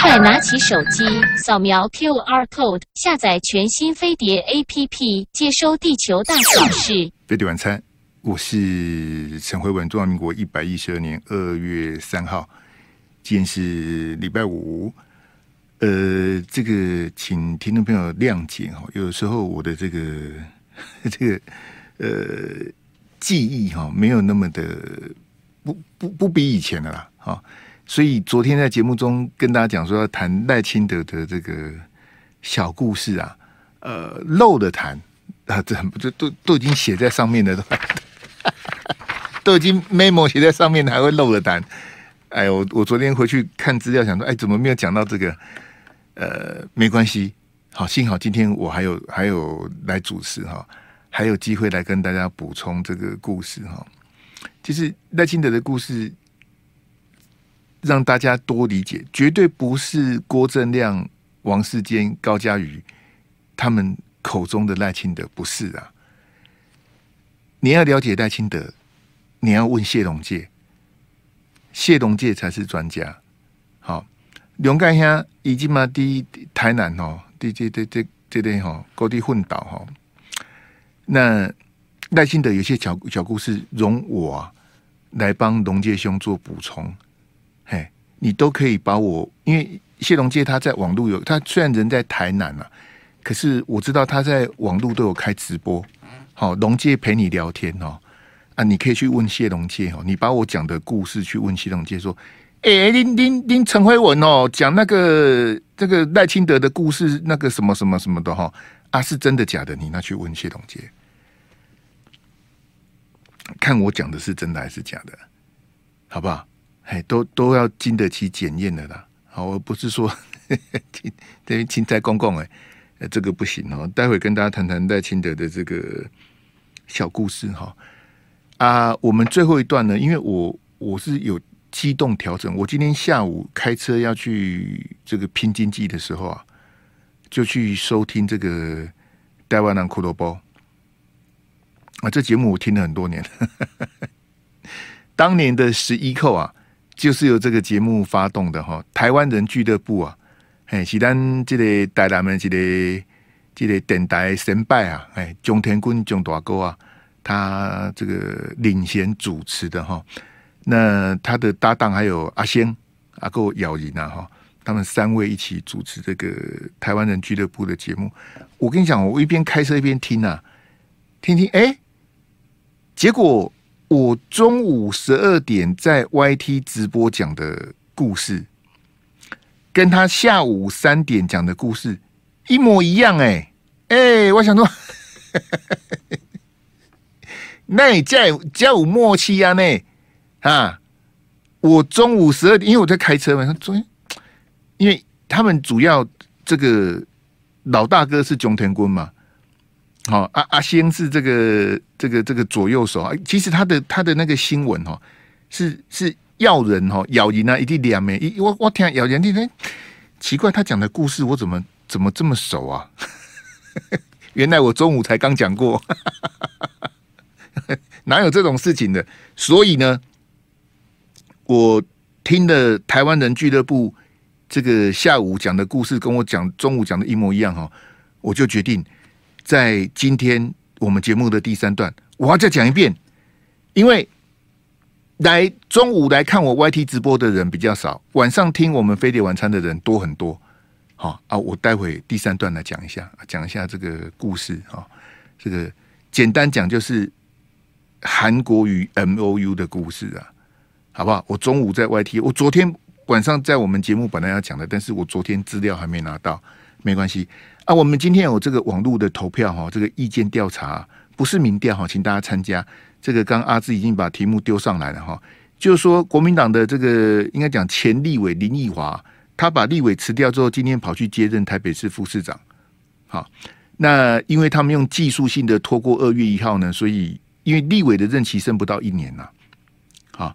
快拿起手机，扫描 QR code，下载全新飞碟 APP，接收地球大小事。飞碟晚餐，我是陈慧文。中华民国一百一十二年二月三号，今天是礼拜五。呃，这个请听众朋友谅解哈，有时候我的这个 这个呃记忆哈，没有那么的不不不比以前的啦哈。所以昨天在节目中跟大家讲说要谈赖清德的这个小故事啊，呃，漏的谈 啊，这这都都已经写在上面的，都 都已经 memo 写在上面的，还会漏的谈。哎呦，我我昨天回去看资料，想说，哎，怎么没有讲到这个？呃，没关系，好，幸好今天我还有还有来主持哈，还有机会来跟大家补充这个故事哈。其实赖清德的故事。让大家多理解，绝对不是郭正亮、王世坚、高嘉瑜他们口中的赖清德，不是啊！你要了解赖清德，你要问谢龙介，谢龙介才是专家。好，龙盖乡已经嘛，第台南哦，第这这这这里哈，高地混岛哈。那赖清德有些小小故事，容我、来帮龙介兄做补充。嘿，你都可以把我，因为谢龙介他在网络有，他虽然人在台南啊，可是我知道他在网络都有开直播。好，龙介陪你聊天哦，啊，你可以去问谢龙介哦，你把我讲的故事去问谢龙介说，哎、林林林陈辉文哦，讲那个这个赖清德的故事，那个什么什么什么的哈，啊，是真的假的？你那去问谢龙介，看我讲的是真的还是假的，好不好？哎，都都要经得起检验的啦。好，我不是说等于青菜公公哎，这个不行哦。待会跟大家谈谈赖清德的这个小故事哈。啊，我们最后一段呢，因为我我是有机动调整，我今天下午开车要去这个拼经济的时候啊，就去收听这个戴万南骷髅包啊，这节目我听了很多年，当年的十一扣啊。就是由这个节目发动的哈，台湾人俱乐部啊，哎，是咱这个台南的这个这个电台神拜啊，哎，钟天坤钟大哥啊，他这个领衔主持的哈，那他的搭档还有阿仙、阿够、咬人啊哈，他们三位一起主持这个台湾人俱乐部的节目。我跟你讲，我一边开车一边听啊，听听，哎，结果。我中午十二点在 YT 直播讲的故事，跟他下午三点讲的故事一模一样哎哎，我想说，那你加加有默契啊？呢啊，我中午十二点，因为我在开车嘛，他昨天，因为他们主要这个老大哥是熊天坤嘛。好，阿阿仙是这个这个这个左右手啊。其实他的他的那个新闻哈，是是要人哈，咬人啊，一定两枚。我我听咬人，听奇怪，他讲的故事我怎么怎么这么熟啊？原来我中午才刚讲过，哪有这种事情的？所以呢，我听的台湾人俱乐部这个下午讲的故事，跟我讲中午讲的一模一样哈，我就决定。在今天我们节目的第三段，我要再讲一遍，因为来中午来看我 YT 直播的人比较少，晚上听我们飞碟晚餐的人多很多。好啊，我待会第三段来讲一下，讲一下这个故事啊。这个简单讲就是韩国与 MOU 的故事啊，好不好？我中午在 YT，我昨天晚上在我们节目本来要讲的，但是我昨天资料还没拿到，没关系。啊，我们今天有这个网络的投票哈，这个意见调查不是民调哈，请大家参加。这个刚阿志已经把题目丢上来了哈，就是说国民党的这个应该讲前立委林奕华，他把立委辞掉之后，今天跑去接任台北市副市长。好，那因为他们用技术性的拖过二月一号呢，所以因为立委的任期剩不到一年了。好，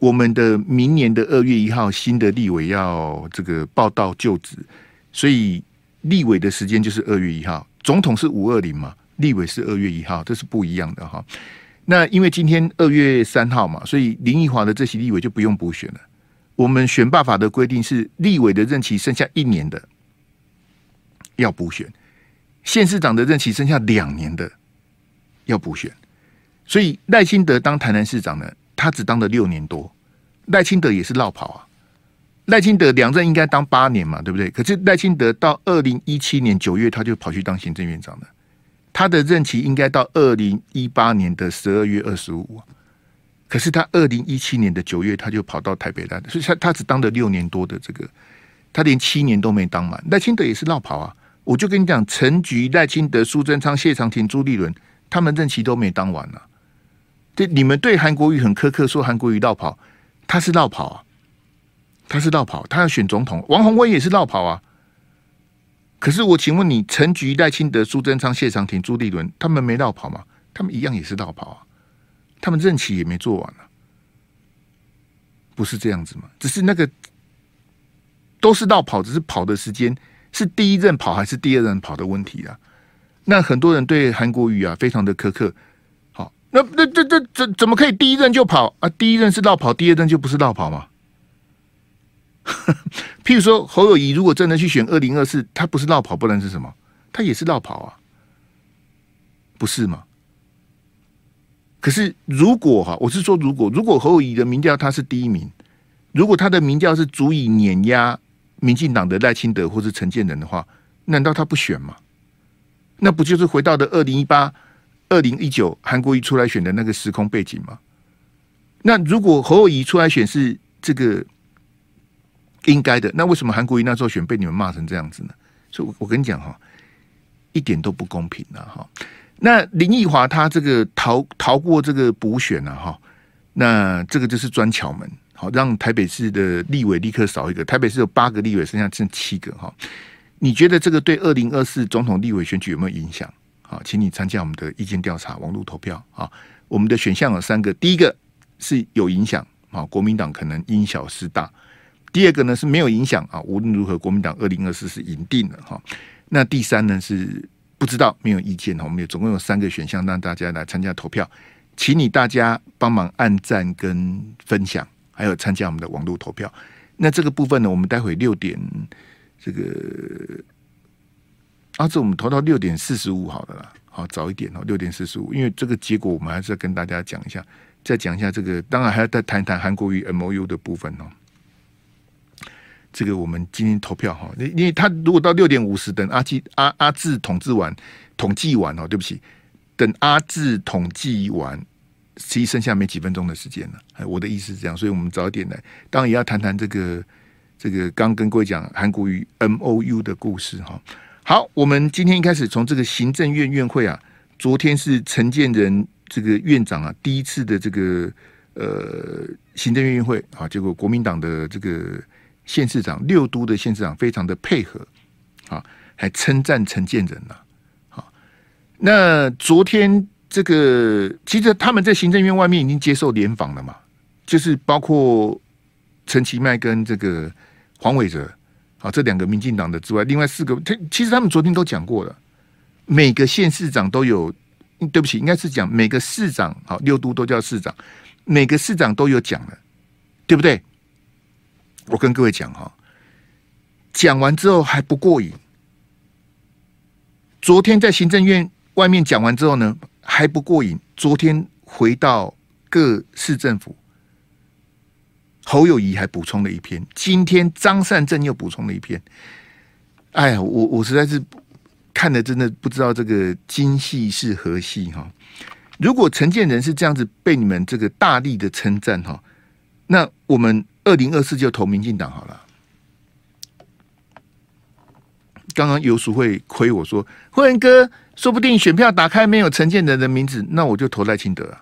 我们的明年的二月一号新的立委要这个报到就职，所以。立委的时间就是二月一号，总统是五二零嘛，立委是二月一号，这是不一样的哈。那因为今天二月三号嘛，所以林奕华的这席立委就不用补选了。我们选罢法的规定是立委的任期剩下一年的要补选，县市长的任期剩下两年的要补选。所以赖清德当台南市长呢，他只当了六年多。赖清德也是落跑啊，赖清德两任应该当八年嘛，对不对？可是赖清德到二零一七年九月他就跑去当行政院长了，他的任期应该到二零一八年的十二月二十五。可是他二零一七年的九月他就跑到台北来，所以他他只当了六年多的这个，他连七年都没当满。赖清德也是绕跑啊，我就跟你讲，陈菊、赖清德、苏贞昌、谢长廷、朱立伦，他们任期都没当完呢、啊。对，你们对韩国瑜很苛刻，说韩国瑜绕跑。他是绕跑啊，他是落跑，他要选总统。王鸿薇也是落跑啊。可是我请问你，陈菊、赖清德、苏贞昌、谢长廷、朱立伦，他们没落跑吗？他们一样也是落跑啊。他们任期也没做完、啊，不是这样子吗？只是那个都是落跑，只是跑的时间是第一任跑还是第二任跑的问题啊。那很多人对韩国瑜啊非常的苛刻。好那那这这怎怎么可以第一任就跑啊？第一任是落跑，第二任就不是落跑吗？譬如说侯友宜如果真的去选二零二四，他不是落跑，不然是什么？他也是落跑啊，不是吗？可是如果哈，我是说如果如果侯友宜的民调他是第一名，如果他的民调是足以碾压民进党的赖清德或是陈建仁的话，难道他不选吗？那不就是回到的二零一八？二零一九韩国瑜出来选的那个时空背景吗？那如果侯友宜出来选是这个应该的，那为什么韩国瑜那时候选被你们骂成这样子呢？所以，我跟你讲哈，一点都不公平啊！哈，那林奕华他这个逃逃过这个补选了哈，那这个就是砖桥门，好让台北市的立委立刻少一个，台北市有八个立委，剩下剩七个哈。你觉得这个对二零二四总统立委选举有没有影响？好，请你参加我们的意见调查，网络投票啊。我们的选项有三个，第一个是有影响啊，国民党可能因小失大；第二个呢是没有影响啊，无论如何，国民党二零二四是赢定了哈。那第三呢是不知道，没有意见哈。我们有总共有三个选项，让大家来参加投票，请你大家帮忙按赞跟分享，还有参加我们的网络投票。那这个部分呢，我们待会六点这个。啊，这我们投到六点四十五好了啦，好早一点哦，六点四十五，因为这个结果我们还是要跟大家讲一下，再讲一下这个，当然还要再谈一谈韩国瑜 MOU 的部分哦。这个我们今天投票哈，因因为他如果到六点五十，等阿基阿阿志统治完统计完哦，对不起，等阿志统计完，其实剩下没几分钟的时间了。哎，我的意思是这样，所以我们早点来，当然也要谈谈这个这个刚跟各位讲韩国瑜 MOU 的故事哈。好，我们今天一开始从这个行政院院会啊，昨天是陈建仁这个院长啊第一次的这个呃行政院院会啊，结果国民党的这个县市长六都的县市长非常的配合啊，还称赞陈建仁呐。好，那昨天这个其实他们在行政院外面已经接受联访了嘛，就是包括陈其迈跟这个黄伟哲。好，这两个民进党的之外，另外四个，他其实他们昨天都讲过了，每个县市长都有，对不起，应该是讲每个市长，好，六都都叫市长，每个市长都有讲了，对不对？我跟各位讲哈，讲完之后还不过瘾，昨天在行政院外面讲完之后呢，还不过瘾，昨天回到各市政府。侯友谊还补充了一篇，今天张善政又补充了一篇。哎呀，我我实在是看的真的不知道这个今夕是何夕哈。如果陈建仁是这样子被你们这个大力的称赞哈，那我们二零二四就投民进党好了。刚刚游淑慧亏我说，慧仁哥，说不定选票打开没有陈建仁的名字，那我就投赖清德，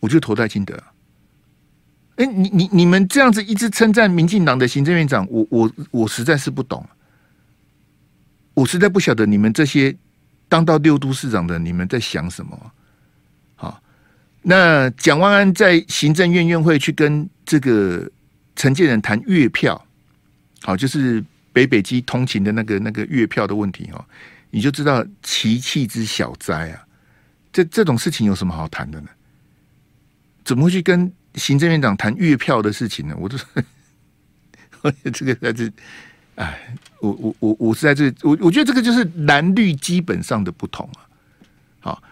我就投赖清德。哎，你你你们这样子一直称赞民进党的行政院长，我我我实在是不懂，我实在不晓得你们这些当到六都市长的，你们在想什么？那蒋万安在行政院院会去跟这个陈建仁谈月票，好，就是北北基通勤的那个那个月票的问题哦，你就知道其气之小哉啊！这这种事情有什么好谈的呢？怎么会去跟？行政院长谈月票的事情呢，我都 这个在这，哎，我我我我是在这，我我觉得这个就是蓝绿基本上的不同啊。好，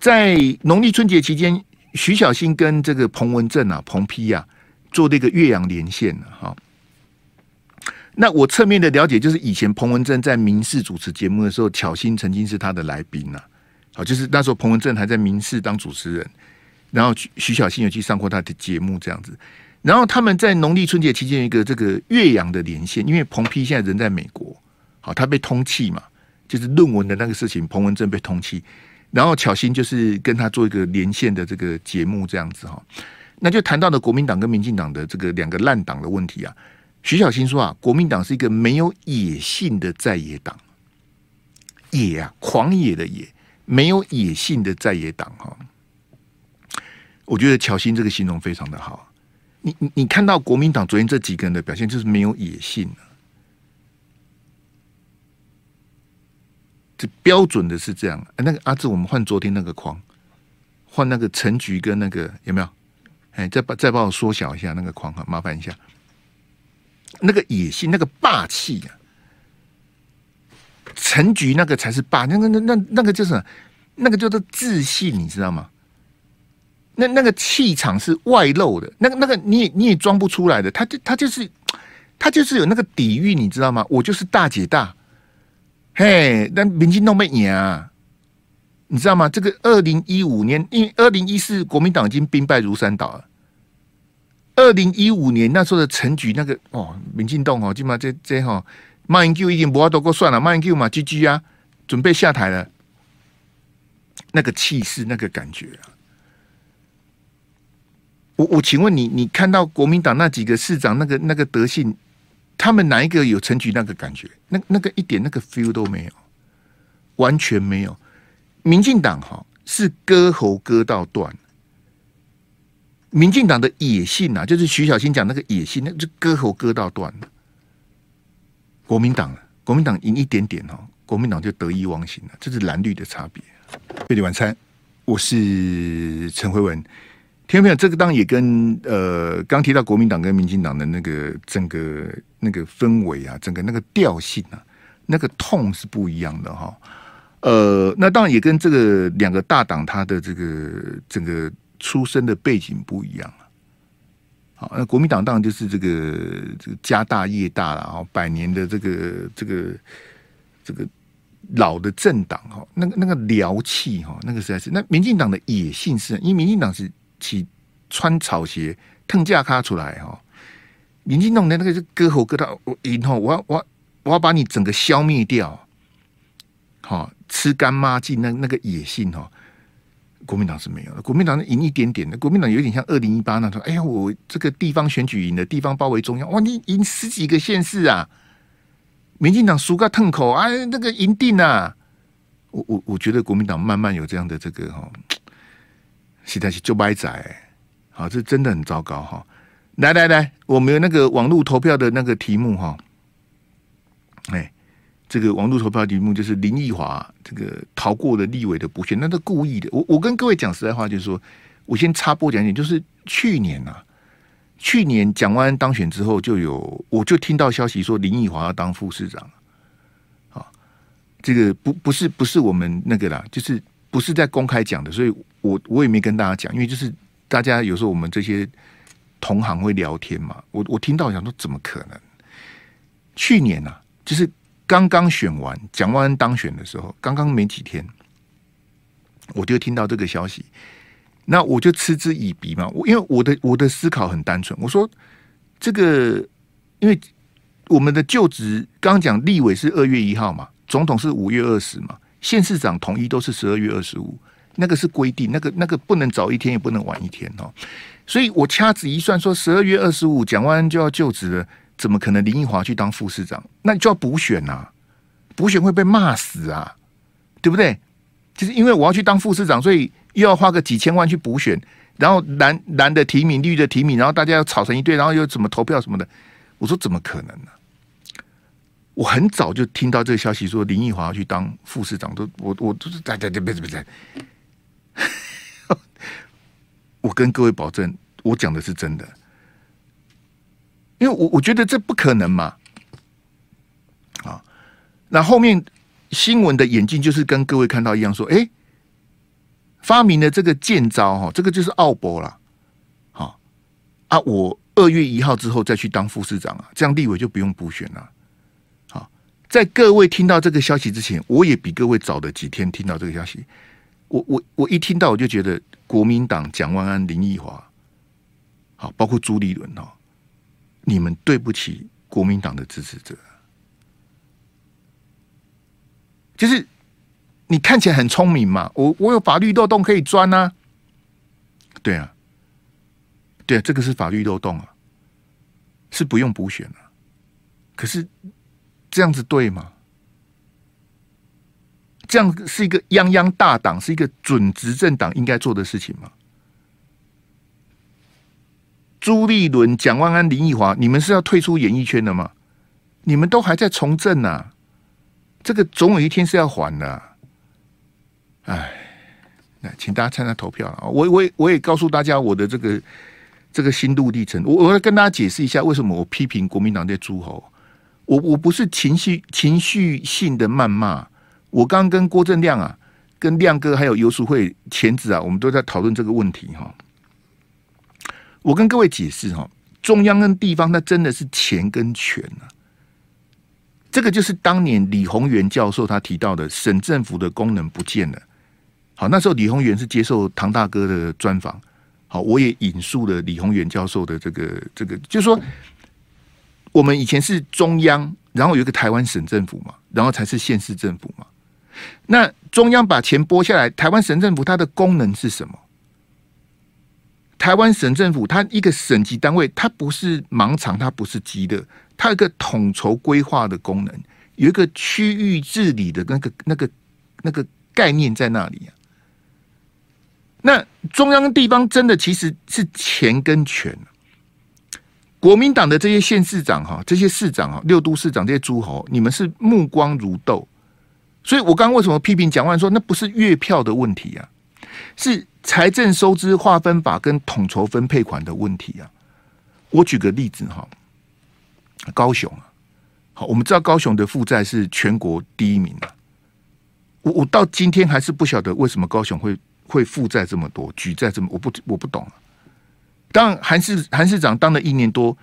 在农历春节期间，徐小新跟这个彭文正啊、彭批啊做这个岳阳连线哈。那我侧面的了解就是，以前彭文正在民视主持节目的时候，巧心曾经是他的来宾呐。好，就是那时候彭文正还在民视当主持人，然后徐小新有去上过他的节目这样子。然后他们在农历春节期间一个这个岳阳的连线，因为彭批现在人在美国，好，他被通缉嘛，就是论文的那个事情，彭文正被通缉，然后巧心就是跟他做一个连线的这个节目这样子哈，那就谈到了国民党跟民进党的这个两个烂党的问题啊。徐小新说啊，国民党是一个没有野性的在野党，野啊，狂野的野，没有野性的在野党哈。我觉得巧芯这个形容非常的好。你你你看到国民党昨天这几个人的表现，就是没有野性，这标准的是这样。那个阿志，我们换昨天那个框，换那个陈菊跟那个有没有？哎，再把再帮我缩小一下那个框哈，麻烦一下。那个野性，那个霸气啊！陈菊那个才是霸，那个那那那个就是那个叫做自信，你知道吗？那那个气场是外露的，那个那个你也你也装不出来的，他就他就是他就是有那个底蕴，你知道吗？我就是大姐大，嘿，那民进党没赢啊，你知道吗？这个二零一五年，因为二零一四国民党已经兵败如山倒了。二零一五年那时候的陈菊那个哦，民进党哦，起码这这哈，马英九已经不要多过算了，马英九嘛，GG 啊，准备下台了，那个气势，那个感觉啊。我我请问你，你看到国民党那几个市长那个那个德性，他们哪一个有陈菊那个感觉？那那个一点那个 feel 都没有，完全没有。民进党哈是割喉割到断，民进党的野性啊，就是徐小新讲那个野性，那就割喉割到断了。国民党，国民党赢一点点哦，国民党就得意忘形了，这是蓝绿的差别。贝蒂晚餐，我是陈慧文。听到没有？这个当然也跟呃，刚提到国民党跟民进党的那个整个那个氛围啊，整个那个调性啊，那个痛是不一样的哈。呃，那当然也跟这个两个大党它的这个整个出生的背景不一样啊。好，那国民党当然就是这个这个家大业大了，然后百年的这个这个这个老的政党哈，那个那个獠气哈，那个实在是。那民进党的野性是，因为民进党是。起穿草鞋，腾架卡出来哈！民进党的那个是割喉割到我以后，我要我要我要把你整个消灭掉，好吃干抹净那那个野性哈！国民党是没有的，国民党赢一点点的，国民党有点像二零一八那种。哎呀，我这个地方选举赢的，地方包围中央，哇，你赢十几个县市啊！民进党输个痛口啊，那个赢定啊！我我我觉得国民党慢慢有这样的这个哈。现在是就歪仔，好，这真的很糟糕哈！来来来，我们有那个网络投票的那个题目哈，哎，这个网络投票题目就是林奕华这个逃过了立委的补选，那是故意的。我我跟各位讲实在话，就是说我先插播讲一点，就是去年啊，去年蒋万安当选之后，就有我就听到消息说林奕华要当副市长，啊，这个不不是不是我们那个啦，就是。不是在公开讲的，所以我我也没跟大家讲，因为就是大家有时候我们这些同行会聊天嘛，我我听到想说怎么可能？去年啊，就是刚刚选完蒋万安当选的时候，刚刚没几天，我就听到这个消息，那我就嗤之以鼻嘛。我因为我的我的思考很单纯，我说这个因为我们的就职刚讲立委是二月一号嘛，总统是五月二十嘛。县市长统一都是十二月二十五，那个是规定，那个那个不能早一天，也不能晚一天哦。所以我掐指一算，说十二月二十五蒋万安就要就职了，怎么可能林奕华去当副市长？那你就要补选呐、补选会被骂死啊，对不对？就是因为我要去当副市长，所以又要花个几千万去补选，然后蓝蓝的提名，绿的提名，然后大家要吵成一堆，然后又怎么投票什么的？我说怎么可能呢？我很早就听到这个消息，说林奕华要去当副市长，都我我都是在在在别别别，我跟各位保证，我讲的是真的，因为我我觉得这不可能嘛。啊，那后面新闻的演进就是跟各位看到一样，说，哎，发明了这个剑招哈，这个就是奥博了。好啊，我二月一号之后再去当副市长啊，这样立委就不用补选了。好，在各位听到这个消息之前，我也比各位早的几天听到这个消息。我我我一听到我就觉得国民党蒋万安、林奕华，好，包括朱立伦哦，你们对不起国民党的支持者。就是你看起来很聪明嘛，我我有法律漏洞可以钻啊，对啊，对啊，这个是法律漏洞啊，是不用补选啊。可是这样子对吗？这样是一个泱泱大党，是一个准执政党应该做的事情吗？朱立伦、蒋万安、林奕华，你们是要退出演艺圈的吗？你们都还在从政呢、啊。这个总有一天是要还的，啊，哎，那请大家参加投票啊！我我我也告诉大家我的这个这个心路历程，我我要跟大家解释一下为什么我批评国民党这诸侯，我我不是情绪情绪性的谩骂，我刚跟郭正亮啊、跟亮哥还有游淑慧前子啊，我们都在讨论这个问题哈。我跟各位解释哈，中央跟地方那真的是钱跟权啊。这个就是当年李宏源教授他提到的省政府的功能不见了。好，那时候李宏源是接受唐大哥的专访。好，我也引述了李宏源教授的这个这个，就是说，我们以前是中央，然后有一个台湾省政府嘛，然后才是县市政府嘛。那中央把钱拨下来，台湾省政府它的功能是什么？台湾省政府它一个省级单位，它不是盲肠，它不是鸡的。它有个统筹规划的功能，有一个区域治理的那个、那个、那个概念在那里啊。那中央地方真的其实是钱跟权。国民党的这些县市长哈，这些市长哈，六都市长这些诸侯，你们是目光如豆。所以我刚为什么批评蒋万说那不是月票的问题啊，是财政收支划分法跟统筹分配款的问题啊。我举个例子哈。高雄啊，好，我们知道高雄的负债是全国第一名的。我我到今天还是不晓得为什么高雄会会负债这么多，举债这么，我不我不懂啊。当，韩市韩市长当了一年多，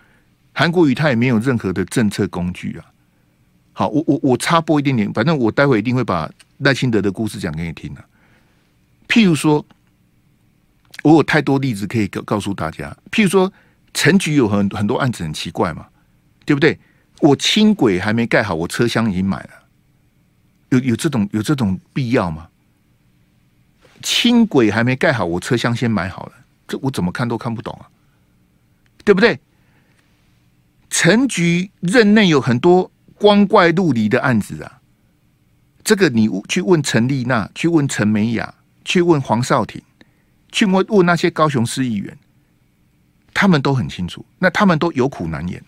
韩国瑜他也没有任何的政策工具啊。好，我我我插播一点点，反正我待会一定会把赖清德的故事讲给你听的。譬如说，我有太多例子可以告告诉大家。譬如说，陈局有很很多案子很奇怪嘛。对不对？我轻轨还没盖好，我车厢已经买了，有有这种有这种必要吗？轻轨还没盖好，我车厢先买好了，这我怎么看都看不懂啊，对不对？陈局任内有很多光怪陆离的案子啊，这个你去问陈丽娜，去问陈美雅，去问黄少廷，去问问那些高雄市议员，他们都很清楚，那他们都有苦难言。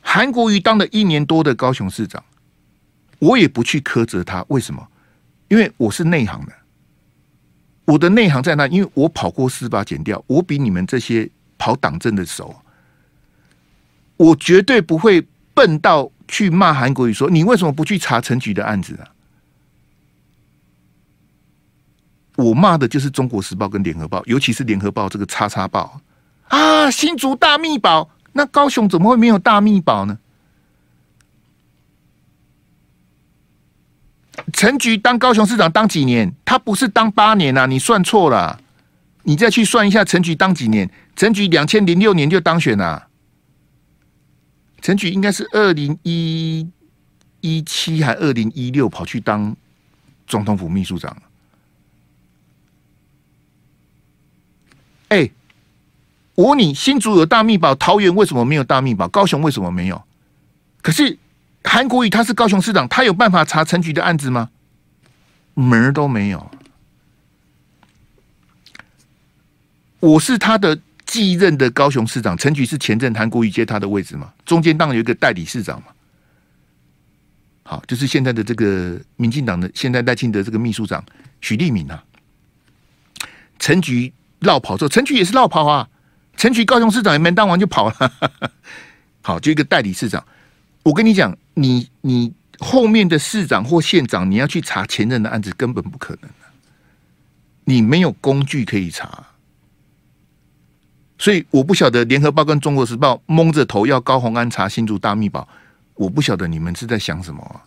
韩国瑜当了一年多的高雄市长，我也不去苛责他。为什么？因为我是内行的，我的内行在那，因为我跑过司法检调，我比你们这些跑党政的熟，我绝对不会笨到去骂韩国瑜说：“你为什么不去查陈菊的案子啊？”我骂的就是《中国时报》跟《联合报》，尤其是《联合报》这个叉叉报啊，新竹大秘宝。那高雄怎么会没有大秘宝呢？陈菊当高雄市长当几年？他不是当八年啊！你算错了，你再去算一下陈菊当几年？陈菊两千零六年就当选了，陈菊应该是二零一一七还二零一六跑去当总统府秘书长。哎。我问你，新竹有大秘宝，桃园为什么没有大秘宝？高雄为什么没有？可是韩国瑜他是高雄市长，他有办法查陈菊的案子吗？门儿都没有。我是他的继任的高雄市长，陈菊是前任韩国瑜接他的位置嘛？中间当有一个代理市长嘛。好，就是现在的这个民进党的现在赖清德这个秘书长许立敏啊。陈菊绕跑之后，陈菊也是绕跑啊。陈菊高雄市长也没当完就跑了，好，就一个代理市长。我跟你讲，你你后面的市长或县长，你要去查前任的案子，根本不可能。你没有工具可以查，所以我不晓得联合报跟中国时报蒙着头要高虹安查新竹大秘宝，我不晓得你们是在想什么啊？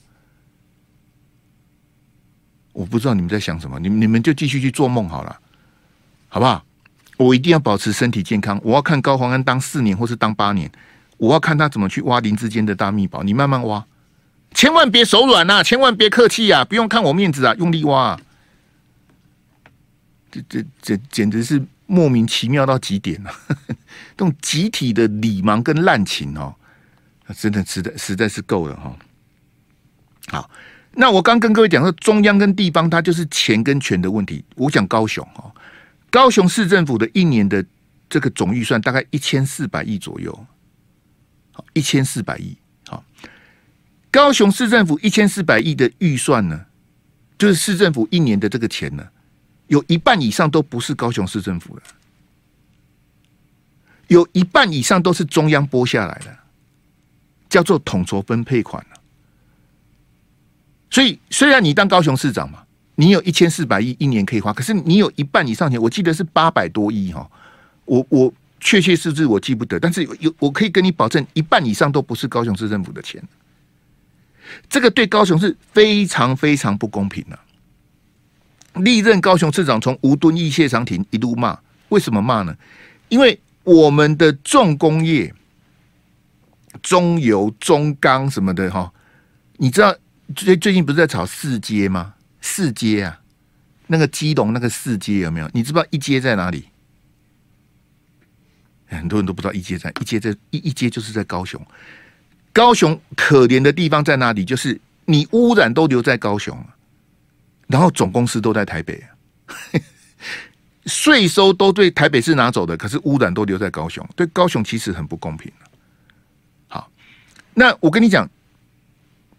我不知道你们在想什么，你们你们就继续去做梦好了，好不好？我一定要保持身体健康，我要看高虹安当四年或是当八年，我要看他怎么去挖林智坚的大秘宝，你慢慢挖，千万别手软呐，千万别客气呀，不用看我面子啊，用力挖。这这这简直是莫名其妙到极点了，这种集体的礼盲跟滥情哦，真的实在实在是够了哈。好，那我刚跟各位讲说，中央跟地方它就是钱跟权的问题。我讲高雄哦，高雄市政府的一年的这个总预算大概一千四百亿左右，一千四百亿。好，高雄市政府一千四百亿的预算呢，就是市政府一年的这个钱呢。有一半以上都不是高雄市政府的，有一半以上都是中央拨下来的，叫做统筹分配款。所以，虽然你当高雄市长嘛，你有一千四百亿一年可以花，可是你有一半以上钱，我记得是八百多亿哈。我我确切数字我记不得，但是有有我可以跟你保证，一半以上都不是高雄市政府的钱。这个对高雄是非常非常不公平的。历任高雄市长从吴敦义、谢长廷一路骂，为什么骂呢？因为我们的重工业、中油、中钢什么的哈，你知道最最近不是在炒四阶吗？四阶啊，那个基隆那个四阶有没有？你知不知道一阶在哪里？很多人都不知道一阶在一阶在一一阶就是在高雄。高雄可怜的地方在哪里？就是你污染都留在高雄。然后总公司都在台北，税收都对台北市拿走的，可是污染都留在高雄，对高雄其实很不公平。好，那我跟你讲，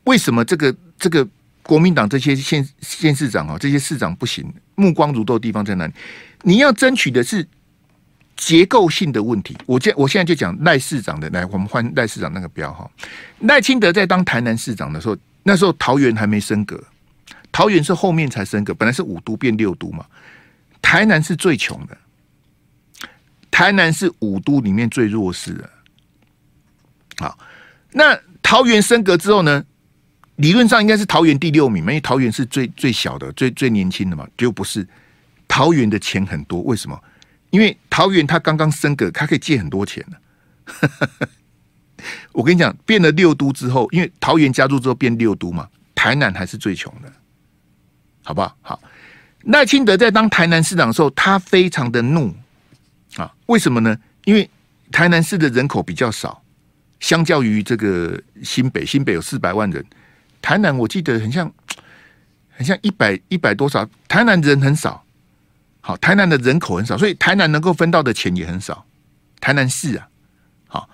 为什么这个这个国民党这些县县市长啊，这些市长不行，目光如豆的地方在哪里？你要争取的是结构性的问题。我现我现在就讲赖市长的，来，我们换赖市长那个标哈。赖清德在当台南市长的时候，那时候桃园还没升格。桃园是后面才升格，本来是五都变六都嘛。台南是最穷的，台南是五都里面最弱势的。好，那桃园升格之后呢？理论上应该是桃园第六名嘛，因为桃园是最最小的、最最年轻的嘛。结果不是，桃园的钱很多，为什么？因为桃园它刚刚升格，它可以借很多钱呢。我跟你讲，变了六都之后，因为桃园加入之后变六都嘛，台南还是最穷的。好不好？好，赖清德在当台南市长的时候，他非常的怒啊！为什么呢？因为台南市的人口比较少，相较于这个新北，新北有四百万人，台南我记得很像，很像一百一百多少，台南人很少。好，台南的人口很少，所以台南能够分到的钱也很少。台南市啊，好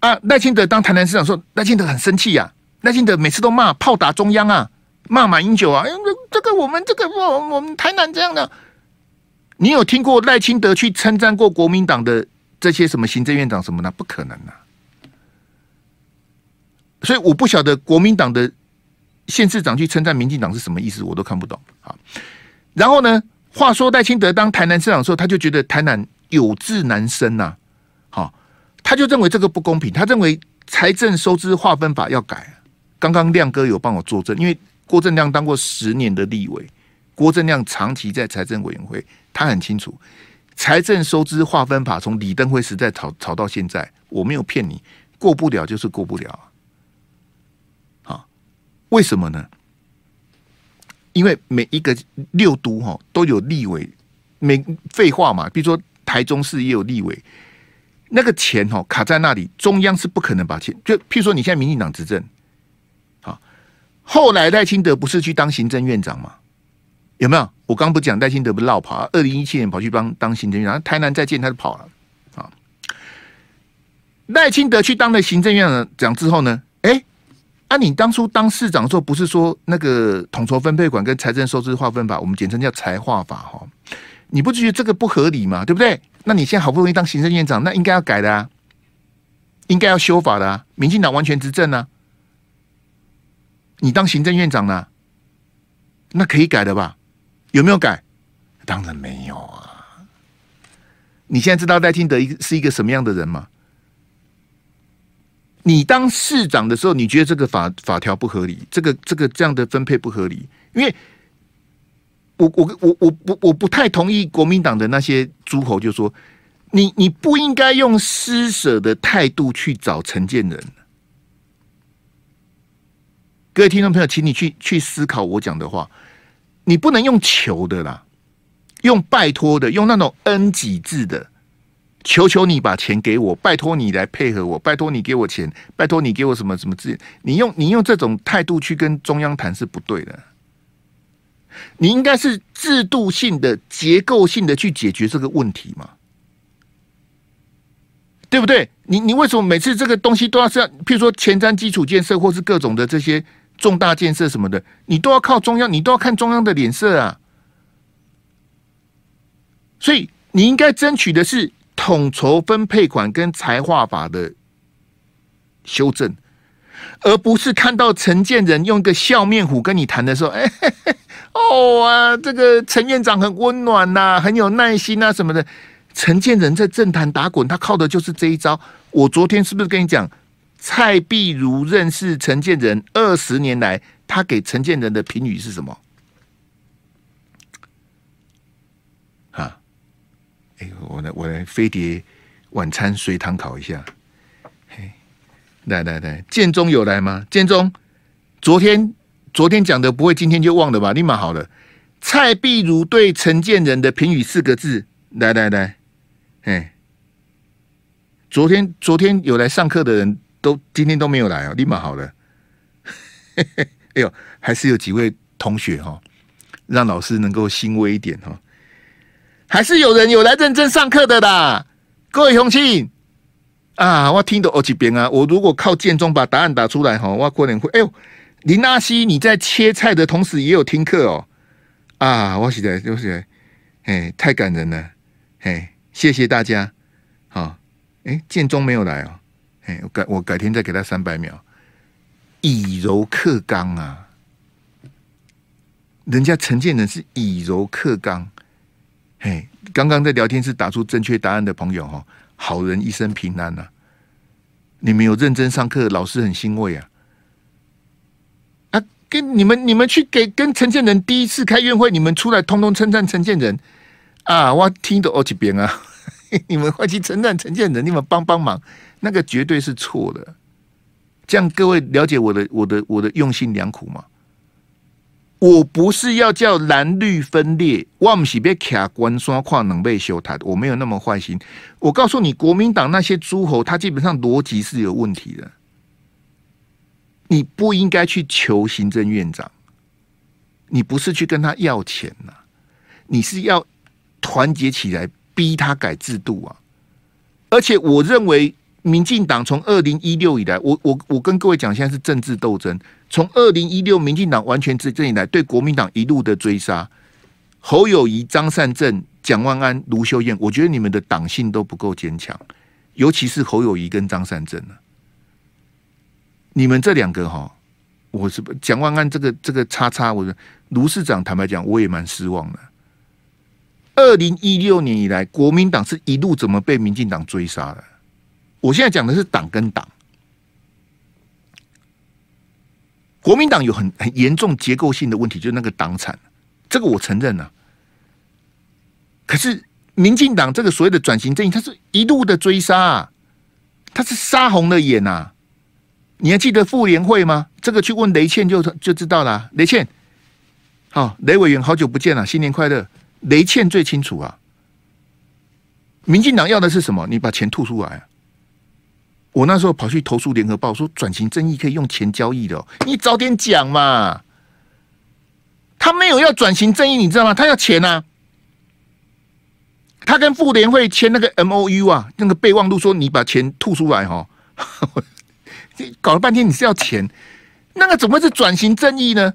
啊，赖清德当台南市长说，赖清德很生气呀，赖清德每次都骂炮打中央啊。骂马英九啊！哎，这个我们这个我我们台南这样的，你有听过赖清德去称赞过国民党的这些什么行政院长什么的？不可能啊！所以我不晓得国民党的县市长去称赞民进党是什么意思，我都看不懂。好，然后呢，话说赖清德当台南市长的时候，他就觉得台南有志难伸呐，好，他就认为这个不公平，他认为财政收支划分法要改。刚刚亮哥有帮我作证，因为。郭正亮当过十年的立委，郭正亮长期在财政委员会，他很清楚财政收支划分法从李登辉时代吵吵到现在，我没有骗你，过不了就是过不了。啊，为什么呢？因为每一个六都哈都有立委，没废话嘛，比如说台中市也有立委，那个钱哈卡在那里，中央是不可能把钱，就譬如说你现在民进党执政。后来赖清德不是去当行政院长吗？有没有？我刚不讲赖清德不是落跑，二零一七年跑去帮当行政院长，台南再见他就跑了啊。赖清德去当了行政院长之后呢？哎，啊，你当初当市长的时候不是说那个统筹分配款跟财政收支划分法，我们简称叫财划法哈？你不觉得这个不合理吗？对不对？那你现在好不容易当行政院长，那应该要改的啊，应该要修法的啊。民进党完全执政啊，你当行政院长呢，那可以改的吧？有没有改？当然没有啊。你现在知道戴清德一是一个什么样的人吗？你当市长的时候，你觉得这个法法条不合理，这个这个这样的分配不合理？因为我我我我不我不太同意国民党的那些诸侯，就说你你不应该用施舍的态度去找陈建仁。各位听众朋友，请你去去思考我讲的话，你不能用求的啦，用拜托的，用那种恩几字的。求求你把钱给我，拜托你来配合我，拜托你给我钱，拜托你给我什么什么资源。你用你用这种态度去跟中央谈是不对的。你应该是制度性的、结构性的去解决这个问题嘛，对不对？你你为什么每次这个东西都要是要，譬如说前瞻基础建设或是各种的这些重大建设什么的，你都要靠中央，你都要看中央的脸色啊。所以你应该争取的是。统筹分配款跟财划法的修正，而不是看到陈建仁用一个笑面虎跟你谈的时候，哎，哦啊，这个陈院长很温暖呐、很有耐心啊什么的。陈建仁在政坛打滚，他靠的就是这一招。我昨天是不是跟你讲，蔡碧如认识陈建仁二十年来，他给陈建仁的评语是什么？我来，我来飞碟晚餐随堂考一下。嘿，来来来，建中有来吗？建中，昨天昨天讲的不会今天就忘了吧？立马好了。蔡碧如对陈建仁的评语四个字，来来来，哎，昨天昨天有来上课的人都今天都没有来哦，立马好了。嘿嘿，哎呦，还是有几位同学哈，让老师能够欣慰一点哈。还是有人有来认真上课的啦，各位乡亲啊，我听到好几遍啊。我如果靠建中把答案打出来哈，我可能会。哎呦，林纳西，你在切菜的同时也有听课哦。啊，我实在就是，哎，太感人了，哎，谢谢大家。好，哎，建中没有来哦，哎，我改我改天再给他三百秒。以柔克刚啊，人家陈建仁是以柔克刚。嘿，刚刚在聊天室打出正确答案的朋友哈，好人一生平安呐、啊！你们有认真上课，老师很欣慰啊！啊，跟你们你们去给跟陈建仁第一次开院会，你们出来通通称赞陈建仁啊！我听到好几遍啊！你们快去称赞陈建仁，你们帮帮忙，那个绝对是错的。这样各位了解我的我的我的用心良苦吗？我不是要叫蓝绿分裂，我不是别卡关刷跨能被修台，我没有那么坏心。我告诉你，国民党那些诸侯，他基本上逻辑是有问题的。你不应该去求行政院长，你不是去跟他要钱呐、啊，你是要团结起来逼他改制度啊！而且我认为。民进党从二零一六以来，我我我跟各位讲，现在是政治斗争。从二零一六民进党完全执政以来，对国民党一路的追杀，侯友谊、张善政、蒋万安、卢秀燕，我觉得你们的党性都不够坚强，尤其是侯友谊跟张善政啊，你们这两个哈，我是蒋万安这个这个叉叉，我说卢市长坦白讲，我也蛮失望的。二零一六年以来，国民党是一路怎么被民进党追杀的？我现在讲的是党跟党，国民党有很很严重结构性的问题，就是那个党产，这个我承认了。可是民进党这个所谓的转型正义，它是一路的追杀啊，它是杀红了眼呐。你还记得妇联会吗？这个去问雷倩就就知道了。雷倩，好，雷委员好久不见了，新年快乐。雷倩最清楚啊，民进党要的是什么？你把钱吐出来。我那时候跑去投诉联合报，说转型正义可以用钱交易的，你早点讲嘛。他没有要转型正义，你知道吗？他要钱啊。他跟妇联会签那个 M O U 啊，那个备忘录说你把钱吐出来哈。搞了半天你是要钱，那个怎么会是转型正义呢？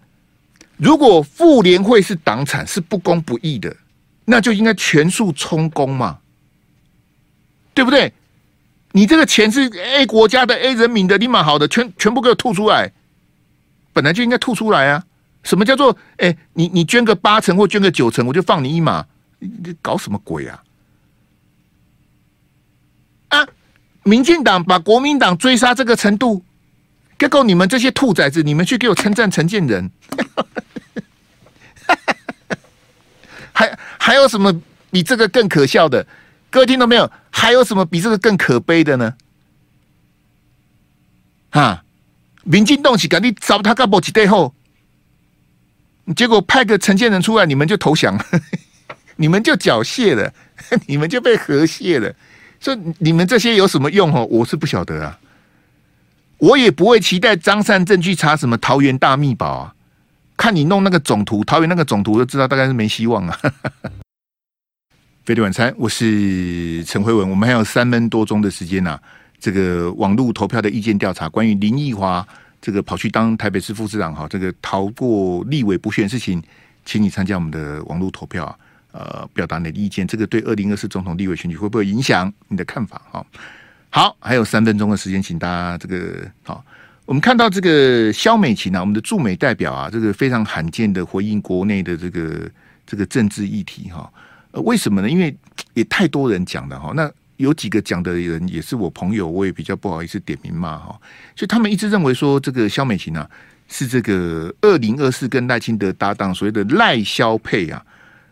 如果妇联会是党产，是不公不义的，那就应该全数充公嘛，对不对？你这个钱是 A 国家的 A 人民的，你蛮好的，全全部给我吐出来，本来就应该吐出来啊！什么叫做哎，你你捐个八成或捐个九成，我就放你一马？你搞什么鬼啊？啊！民进党把国民党追杀这个程度，结果你们这些兔崽子，你们去给我称赞陈建仁，还还有什么比这个更可笑的？各位听到没有？还有什么比这个更可悲的呢？啊！民进党是赶紧找他干部去背后，结果派个陈建仁出来，你们就投降，你们就缴械了，你们就被和谐了。说你们这些有什么用？哦，我是不晓得啊。我也不会期待张善政去查什么桃园大秘宝啊。看你弄那个总图，桃园那个总图，就知道大概是没希望啊。飞碟晚餐，我是陈辉文。我们还有三分多钟的时间呐、这个网络投票的意见调查，关于林奕华这个跑去当台北市副市长哈，这个逃过立委补选的事情，请你参加我们的网络投票啊。呃，表达你的意见，这个对二零二四总统立委选举会不会影响你的看法？哈，好，还有三分钟的时间，请大家这个好。我们看到这个肖美琴啊，我们的驻美代表啊，这个非常罕见的回应国内的这个这个政治议题哈。呃，为什么呢？因为也太多人讲了哈。那有几个讲的人也是我朋友，我也比较不好意思点名骂哈。所以他们一直认为说，这个萧美琴啊，是这个二零二四跟赖清德搭档，所谓的赖萧配啊。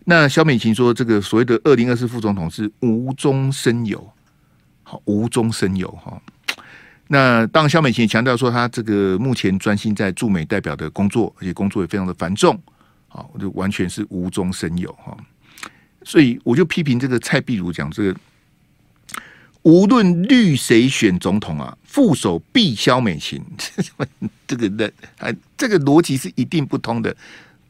那萧美琴说，这个所谓的二零二四副总统是无中生有，好，无中生有哈。那当萧美琴强调说，他这个目前专心在驻美代表的工作，而且工作也非常的繁重，好，就完全是无中生有哈。所以我就批评这个蔡壁如讲这个，无论绿谁选总统啊，副手必萧美琴，这个的啊，这个逻辑是一定不通的。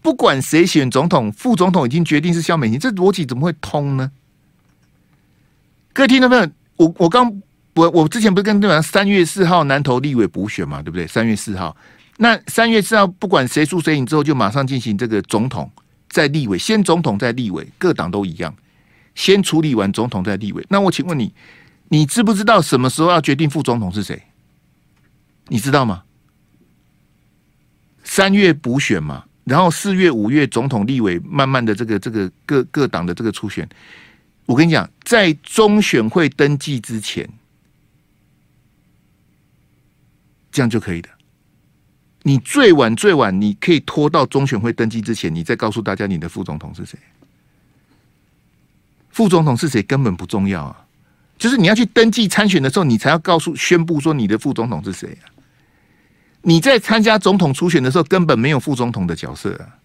不管谁选总统，副总统已经决定是萧美琴，这逻辑怎么会通呢？各位听到没有？我我刚我我之前不是跟对方三月四号南投立委补选嘛，对不对？三月四号，那三月四号不管谁输谁赢之后，就马上进行这个总统。在立委，先总统再立委，各党都一样，先处理完总统再立委。那我请问你，你知不知道什么时候要决定副总统是谁？你知道吗？三月补选嘛，然后四月、五月总统、立委，慢慢的这个这个各各党的这个初选。我跟你讲，在中选会登记之前，这样就可以的。你最晚最晚，你可以拖到中选会登记之前，你再告诉大家你的副总统是谁。副总统是谁根本不重要啊，就是你要去登记参选的时候，你才要告诉宣布说你的副总统是谁啊。你在参加总统初选的时候，根本没有副总统的角色啊。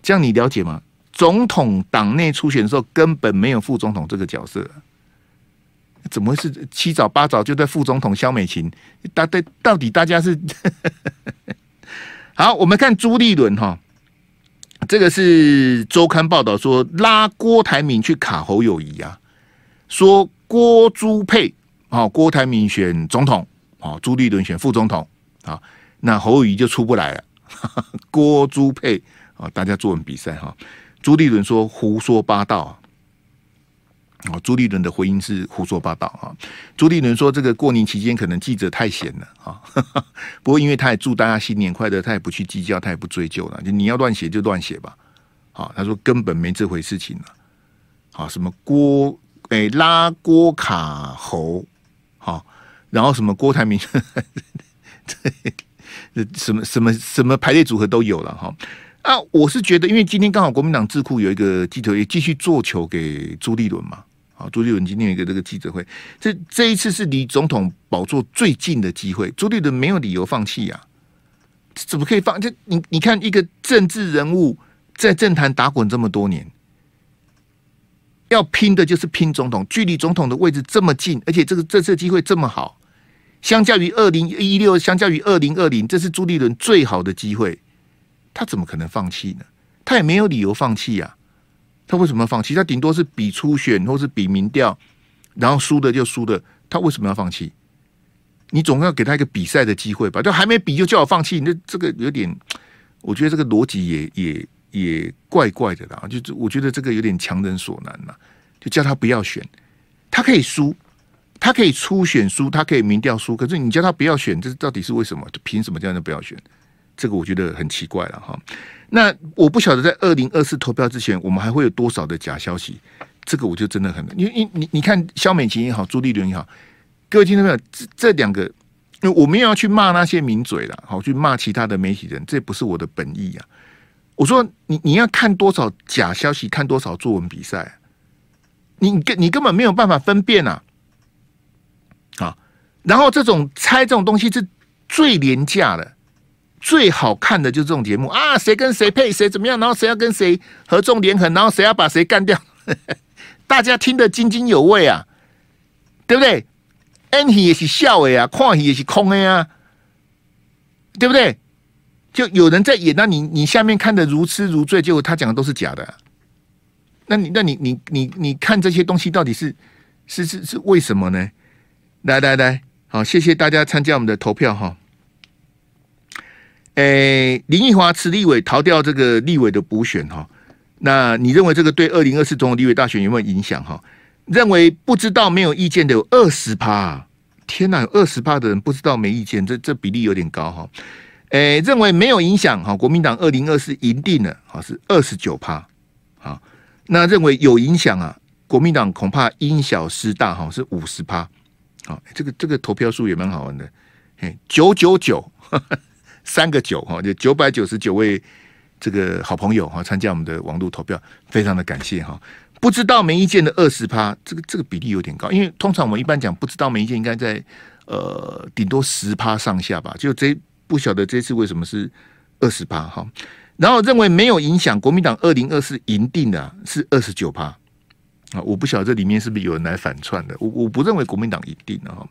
这样你了解吗？总统党内初选的时候，根本没有副总统这个角色。怎么是七早八早就在副总统萧美琴？大对到底大家是 好？我们看朱立伦哈，这个是周刊报道说拉郭台铭去卡侯友宜啊，说郭朱配啊，郭台铭选总统啊，朱立伦选副总统啊，那侯友宜就出不来了。郭朱配啊，大家作文比赛哈，朱立伦说胡说八道。哦，朱立伦的回应是胡说八道啊！朱立伦说，这个过年期间可能记者太闲了啊。不过，因为他也祝大家新年快乐，他也不去计较，他也不追究了。就你要乱写就乱写吧。好，他说根本没这回事情了。好，什么郭诶拉郭卡侯，好，然后什么郭台铭，这什么什么什么排列组合都有了哈。啊，我是觉得，因为今天刚好国民党智库有一个记者也继续做球给朱立伦嘛。好，朱立伦今天有一个这个记者会，这这一次是离总统宝座最近的机会，朱立伦没有理由放弃呀、啊，怎么可以放？这你你看，一个政治人物在政坛打滚这么多年，要拼的就是拼总统，距离总统的位置这么近，而且这个这次机会这么好，相较于二零一六，相较于二零二零，这是朱立伦最好的机会，他怎么可能放弃呢？他也没有理由放弃呀、啊。他为什么要放弃？他顶多是比初选或是比民调，然后输的就输的。他为什么要放弃？你总要给他一个比赛的机会吧？就还没比就叫我放弃，那这个有点，我觉得这个逻辑也也也怪怪的啦，就是我觉得这个有点强人所难呐，就叫他不要选，他可以输，他可以初选输，他可以民调输，可是你叫他不要选，这到底是为什么？就凭什么叫他不要选？这个我觉得很奇怪了哈。那我不晓得在二零二四投票之前，我们还会有多少的假消息？这个我就真的很，因为你你你看萧美琴也好，朱立伦也好，各位听到没有？这这两个，因为我们要去骂那些名嘴了，好去骂其他的媒体人，这不是我的本意啊。我说你你要看多少假消息，看多少作文比赛，你根你根本没有办法分辨啊！啊，然后这种猜这种东西是最廉价的。最好看的就是这种节目啊，谁跟谁配，谁怎么样，然后谁要跟谁合纵连横，然后谁要把谁干掉，大家听得津津有味啊，对不对？演戏也是笑的呀，看戏也是空的呀，对不对？就有人在演，那你你下面看得如痴如醉，结果他讲的都是假的，那你那你你你你看这些东西到底是是是是为什么呢？来来来，好，谢谢大家参加我们的投票哈。诶、林奕华辞立委逃掉这个立委的补选哈，那你认为这个对二零二四总统立委大选有没有影响哈？认为不知道没有意见的有二十趴，天哪，有二十趴的人不知道没意见，这这比例有点高哈。诶、认为没有影响哈，国民党二零二四赢定了哈，是二十九趴，好，那认为有影响啊，国民党恐怕因小失大哈，是五十趴，好，这个这个投票数也蛮好玩的，嘿，九九九。三个九哈，就九百九十九位这个好朋友哈，参加我们的网络投票，非常的感谢哈。不知道没意见的二十趴，这个这个比例有点高，因为通常我们一般讲不知道没意见，应该在呃顶多十趴上下吧。就这不晓得这次为什么是二十趴哈。然后认为没有影响，国民党二零二四赢定的是二十九趴啊。我不晓得这里面是不是有人来反串的，我我不认为国民党赢定了哈。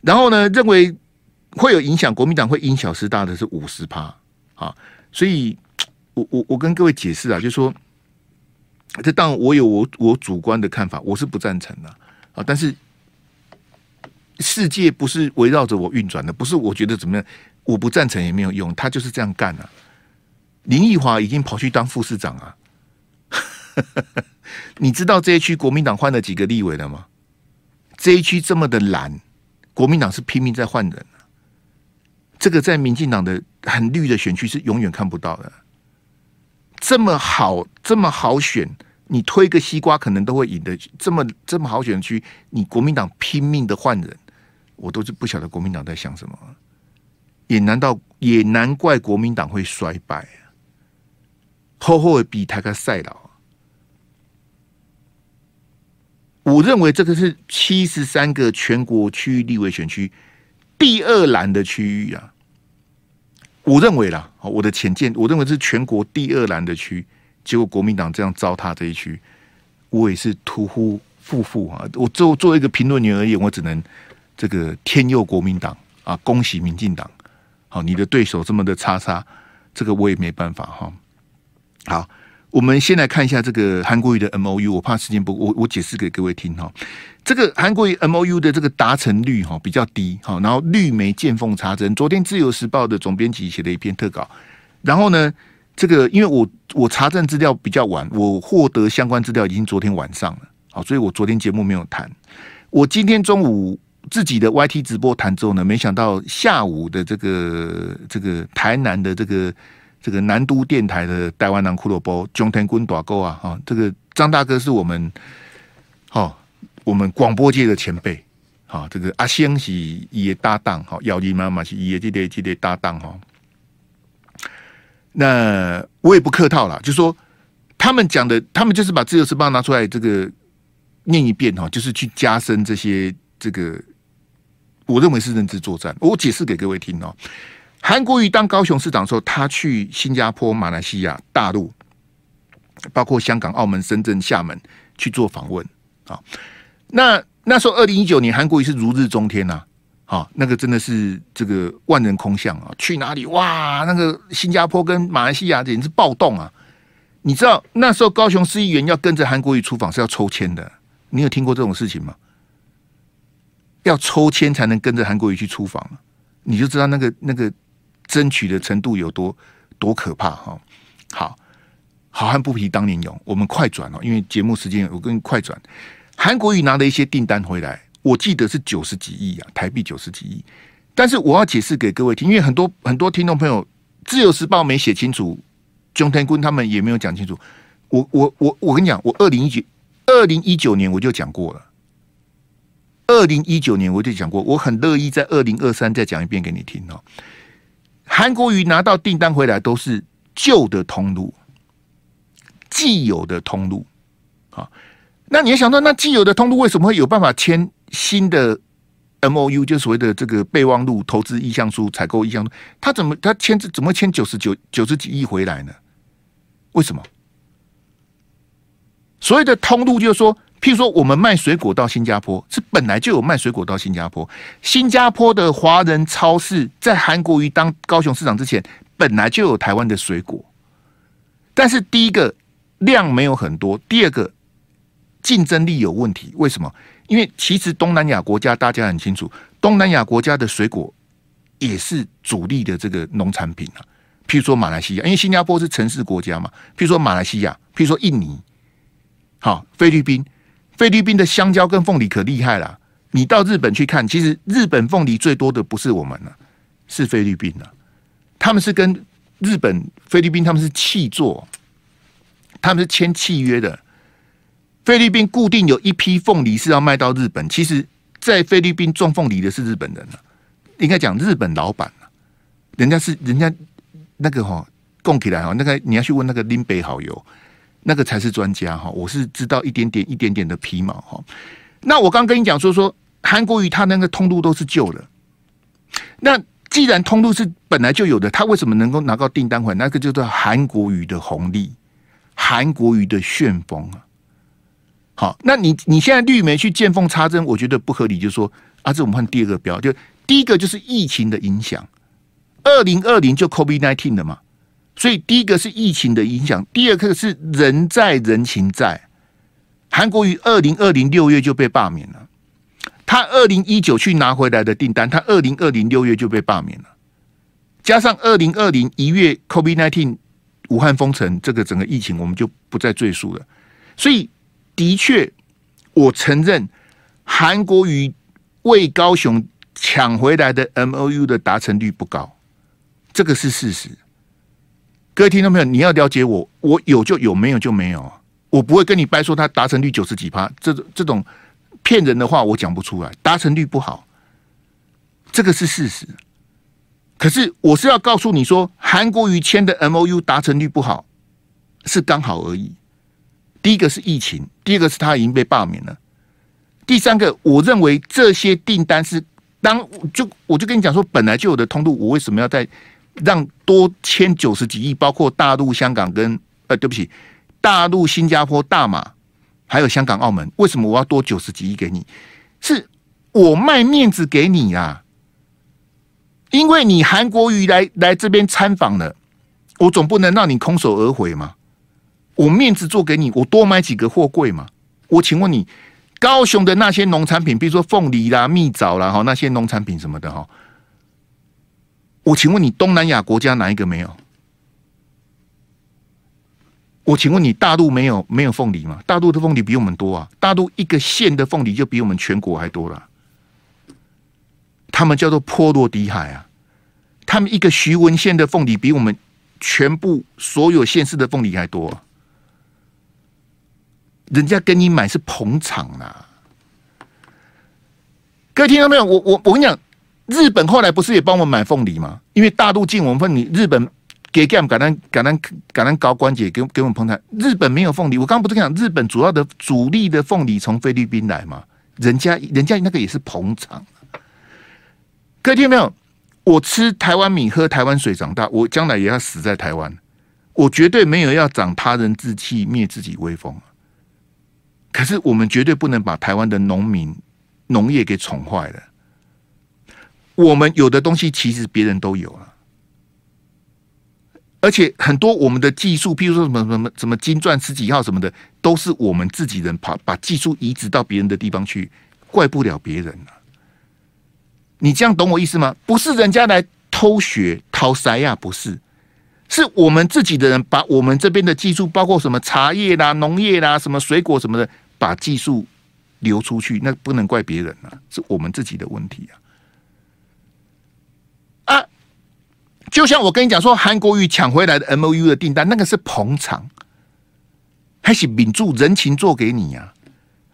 然后呢，认为。会有影响，国民党会因小失大的是五十趴啊，所以我我我跟各位解释啊，就是说，这当然我有我我主观的看法，我是不赞成的啊，但是世界不是围绕着我运转的，不是我觉得怎么样，我不赞成也没有用，他就是这样干啊。林奕华已经跑去当副市长啊，你知道这一区国民党换了几个立委了吗？这一区这么的蓝，国民党是拼命在换人。这个在民进党的很绿的选区是永远看不到的。这么好，这么好选，你推个西瓜可能都会赢的。这么这么好选区，你国民党拼命的换人，我都是不晓得国民党在想什么。也难道也难怪国民党会衰败啊？后后比台个赛老。我认为这个是七十三个全国区域立委选区第二蓝的区域啊。我认为啦，我的浅见，我认为是全国第二难的区，结果国民党这样糟蹋这一区，我也是屠夫夫妇啊！我作作为一个评论员而言，我只能这个天佑国民党啊，恭喜民进党！好，你的对手这么的差差，这个我也没办法哈。好。我们先来看一下这个韩国瑜的 M O U，我怕时间不，我我解释给各位听哈。这个韩国瑜 M O U 的这个达成率哈比较低哈，然后绿媒见缝插针。昨天自由时报的总编辑写了一篇特稿，然后呢，这个因为我我查证资料比较晚，我获得相关资料已经昨天晚上了，好，所以我昨天节目没有谈。我今天中午自己的 Y T 直播谈之后呢，没想到下午的这个这个台南的这个。这个南都电台的台湾南骷髅波中天军打勾啊哈，这个张大哥是我们好我们广播界的前辈，好这个阿星是也搭档，好姚丽妈妈是也这类这类搭档哈。那我也不客套了，就说他们讲的，他们就是把自由时报拿出来这个念一遍哈，就是去加深这些这个，我认为是认知作战。我解释给各位听哦。韩国瑜当高雄市长的时候，他去新加坡、马来西亚、大陆，包括香港、澳门、深圳、厦门去做访问啊。那那时候，二零一九年，韩国瑜是如日中天呐，啊，那个真的是这个万人空巷啊。去哪里哇？那个新加坡跟马来西亚简直是暴动啊！你知道那时候高雄市议员要跟着韩国瑜出访是要抽签的，你有听过这种事情吗？要抽签才能跟着韩国瑜去出访，你就知道那个那个。争取的程度有多多可怕哈？好，好汉不提当年勇，我们快转哦，因为节目时间，我跟你快转。韩国瑜拿了一些订单回来，我记得是九十几亿啊，台币九十几亿。但是我要解释给各位听，因为很多很多听众朋友，《自由时报》没写清楚，钟天坤他们也没有讲清楚。我我我我跟你讲，我二零一九二零一九年我就讲过了，二零一九年我就讲过，我很乐意在二零二三再讲一遍给你听哦。韩国瑜拿到订单回来都是旧的通路。既有的通路，好，那你要想到，那既有的通路为什么会有办法签新的 MOU，就所谓的这个备忘录、投资意向书、采购意向书，他怎么他签字怎么签九十九九十几亿回来呢？为什么？所谓的通路就是说，譬如说我们卖水果到新加坡，是本来就有卖水果到新加坡，新加坡的华人超市在韩国瑜当高雄市长之前，本来就有台湾的水果，但是第一个。量没有很多。第二个，竞争力有问题。为什么？因为其实东南亚国家大家很清楚，东南亚国家的水果也是主力的这个农产品啊。譬如说马来西亚，因为新加坡是城市国家嘛。譬如说马来西亚，譬如说印尼，好，菲律宾，菲律宾的香蕉跟凤梨可厉害了。你到日本去看，其实日本凤梨最多的不是我们了，是菲律宾了。他们是跟日本、菲律宾他们是契作。他们是签契约的，菲律宾固定有一批凤梨是要卖到日本。其实，在菲律宾种凤梨的是日本人了，应该讲日本老板了，人家是人家那个哈供起来哈，那个你要去问那个林北好友，那个才是专家哈。我是知道一点点一点点的皮毛哈。那我刚跟你讲说说韩国瑜他那个通路都是旧的，那既然通路是本来就有的，他为什么能够拿到订单款？那个叫做韩国瑜的红利。韩国瑜的旋风啊，好，那你你现在绿媒去见缝插针，我觉得不合理。就说，啊，这我们换第二个标，就第一个就是疫情的影响，二零二零就 COVID nineteen 了嘛，所以第一个是疫情的影响，第二个是人在人情在。韩国瑜二零二零六月就被罢免了，他二零一九去拿回来的订单，他二零二零六月就被罢免了，加上二零二零一月 COVID nineteen。武汉封城，这个整个疫情我们就不再赘述了。所以，的确，我承认韩国瑜为高雄抢回来的 MOU 的达成率不高，这个是事实。各位听众朋友，你要了解我，我有就有，没有就没有，我不会跟你掰说他达成率九十几趴，这种这种骗人的话我讲不出来。达成率不好，这个是事实。可是我是要告诉你说，韩国瑜签的 MOU 达成率不好，是刚好而已。第一个是疫情，第二个是他已经被罢免了。第三个，我认为这些订单是当就我就跟你讲说，本来就有的通路，我为什么要在让多签九十几亿？包括大陆、香港跟呃，对不起，大陆、新加坡、大马，还有香港、澳门，为什么我要多九十几亿给你？是我卖面子给你啊。因为你韩国瑜来来这边参访了，我总不能让你空手而回嘛。我面子做给你，我多买几个货柜嘛。我请问你，高雄的那些农产品，比如说凤梨啦、蜜枣啦，哈，那些农产品什么的哈，我请问你，东南亚国家哪一个没有？我请问你，大陆没有没有凤梨吗？大陆的凤梨比我们多啊，大陆一个县的凤梨就比我们全国还多了。他们叫做波罗的海啊，他们一个徐闻县的凤梨比我们全部所有县市的凤梨还多，人家跟你买是捧场啊。各位听到没有？我我我跟你讲，日本后来不是也帮我们买凤梨吗？因为大陆进我们凤梨，日本给给我们橄榄橄榄橄榄高关节给给我们捧场。日本没有凤梨，我刚刚不是跟讲，日本主要的主力的凤梨从菲律宾来吗？人家人家那个也是捧场。各位听没有？我吃台湾米，喝台湾水长大，我将来也要死在台湾。我绝对没有要长他人志气，灭自己威风。可是我们绝对不能把台湾的农民、农业给宠坏了。我们有的东西其实别人都有了，而且很多我们的技术，譬如说什么什么什么金钻十几号什么的，都是我们自己人把把技术移植到别人的地方去，怪不了别人了。你这样懂我意思吗？不是人家来偷学、淘塞呀，不是，是我们自己的人把我们这边的技术，包括什么茶叶啦、农业啦、什么水果什么的，把技术流出去，那不能怪别人啊，是我们自己的问题。啊，就像我跟你讲说，韩国瑜抢回来的 MOU 的订单，那个是捧场，还是抿住人情做给你呀、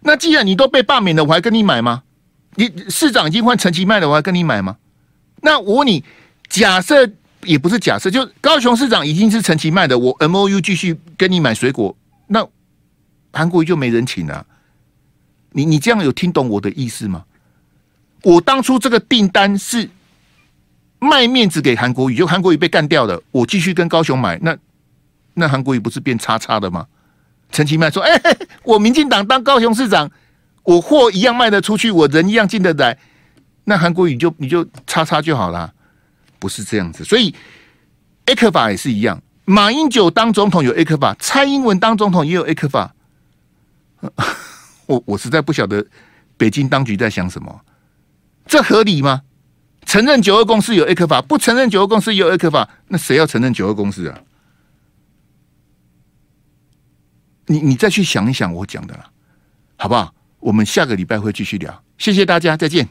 那既然你都被罢免了，我还跟你买吗？你市长已经换陈其迈了，我还跟你买吗？那我问你，假设也不是假设，就高雄市长已经是陈其迈的，我 MOU 继续跟你买水果，那韩国瑜就没人情了、你你这样有听懂我的意思吗？我当初这个订单是卖面子给韩国瑜，就韩国瑜被干掉了，我继续跟高雄买，那那韩国瑜不是变叉叉的吗？陈其迈说：“哎、我民进党当高雄市长，我货一样卖得出去，我人一样进得来，那韩国瑜就你就叉叉就好了，不是这样子。所以 A 克法也是一样，马英九当总统有 A 克法蔡英文当总统也有 A 克法。我我实在不晓得北京当局在想什么，这合理吗？承认九二共识有 A 科法不承认九二共识有 A 科法那谁要承认九二共识啊？”你你再去想一想我讲的啦，好不好？我们下个礼拜会继续聊，谢谢大家，再见。